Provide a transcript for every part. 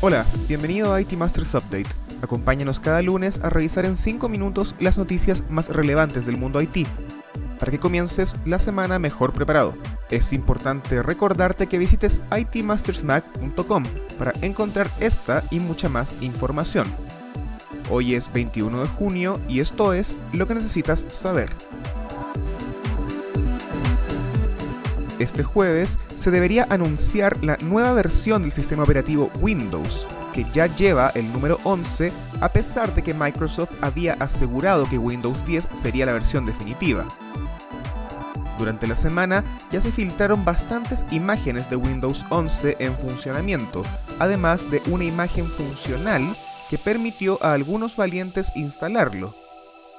Hola, bienvenido a IT Masters Update. Acompáñanos cada lunes a revisar en 5 minutos las noticias más relevantes del mundo IT, para que comiences la semana mejor preparado. Es importante recordarte que visites itmastersmac.com para encontrar esta y mucha más información. Hoy es 21 de junio y esto es lo que necesitas saber. Este jueves se debería anunciar la nueva versión del sistema operativo Windows, que ya lleva el número 11 a pesar de que Microsoft había asegurado que Windows 10 sería la versión definitiva. Durante la semana ya se filtraron bastantes imágenes de Windows 11 en funcionamiento, además de una imagen funcional que permitió a algunos valientes instalarlo.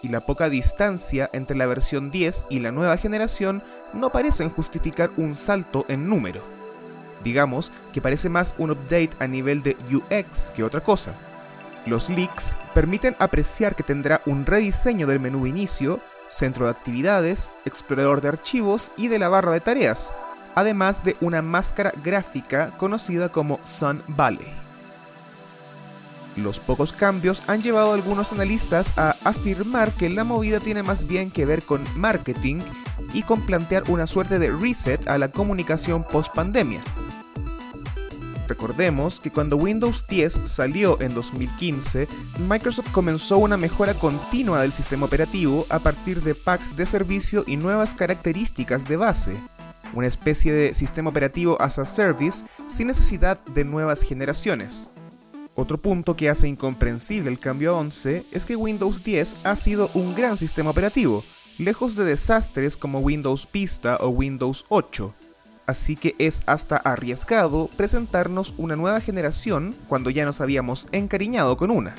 Y la poca distancia entre la versión 10 y la nueva generación no parecen justificar un salto en número. Digamos que parece más un update a nivel de UX que otra cosa. Los leaks permiten apreciar que tendrá un rediseño del menú inicio, centro de actividades, explorador de archivos y de la barra de tareas, además de una máscara gráfica conocida como Sun Valley. Los pocos cambios han llevado a algunos analistas a afirmar que la movida tiene más bien que ver con marketing y con plantear una suerte de reset a la comunicación post pandemia. Recordemos que cuando Windows 10 salió en 2015, Microsoft comenzó una mejora continua del sistema operativo a partir de packs de servicio y nuevas características de base, una especie de sistema operativo as a service sin necesidad de nuevas generaciones. Otro punto que hace incomprensible el cambio a 11 es que Windows 10 ha sido un gran sistema operativo, lejos de desastres como Windows Vista o Windows 8. Así que es hasta arriesgado presentarnos una nueva generación cuando ya nos habíamos encariñado con una.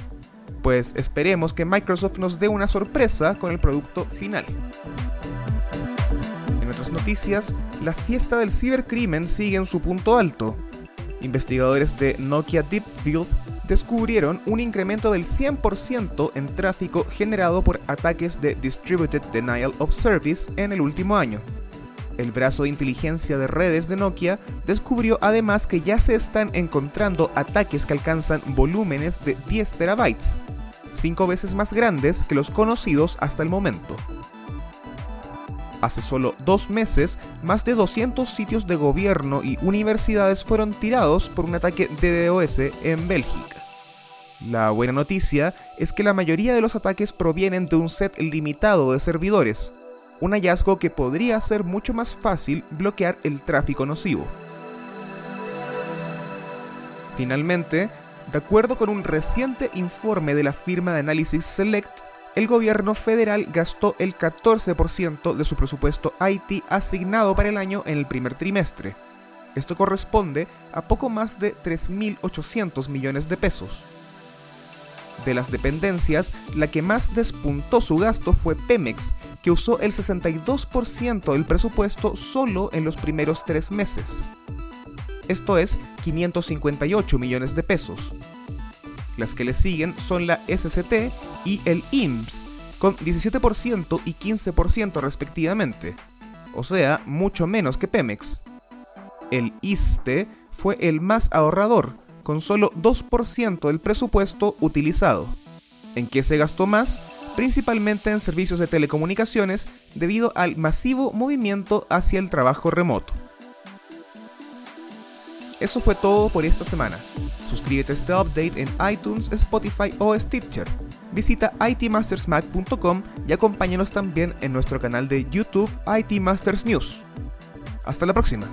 Pues esperemos que Microsoft nos dé una sorpresa con el producto final. En otras noticias, la fiesta del cibercrimen sigue en su punto alto. Investigadores de Nokia Deep Field descubrieron un incremento del 100% en tráfico generado por ataques de Distributed Denial of Service en el último año. El brazo de inteligencia de redes de Nokia descubrió además que ya se están encontrando ataques que alcanzan volúmenes de 10 terabytes, 5 veces más grandes que los conocidos hasta el momento. Hace solo dos meses, más de 200 sitios de gobierno y universidades fueron tirados por un ataque DDoS en Bélgica. La buena noticia es que la mayoría de los ataques provienen de un set limitado de servidores, un hallazgo que podría hacer mucho más fácil bloquear el tráfico nocivo. Finalmente, de acuerdo con un reciente informe de la firma de análisis Select, el gobierno federal gastó el 14% de su presupuesto IT asignado para el año en el primer trimestre. Esto corresponde a poco más de 3.800 millones de pesos de las dependencias, la que más despuntó su gasto fue Pemex, que usó el 62% del presupuesto solo en los primeros tres meses. Esto es 558 millones de pesos. Las que le siguen son la SCT y el IMSS, con 17% y 15% respectivamente, o sea, mucho menos que Pemex. El ISTE fue el más ahorrador, con solo 2% del presupuesto utilizado. ¿En qué se gastó más? Principalmente en servicios de telecomunicaciones debido al masivo movimiento hacia el trabajo remoto. Eso fue todo por esta semana. Suscríbete a este update en iTunes, Spotify o Stitcher. Visita itmastersmac.com y acompáñanos también en nuestro canal de YouTube IT Masters News. Hasta la próxima.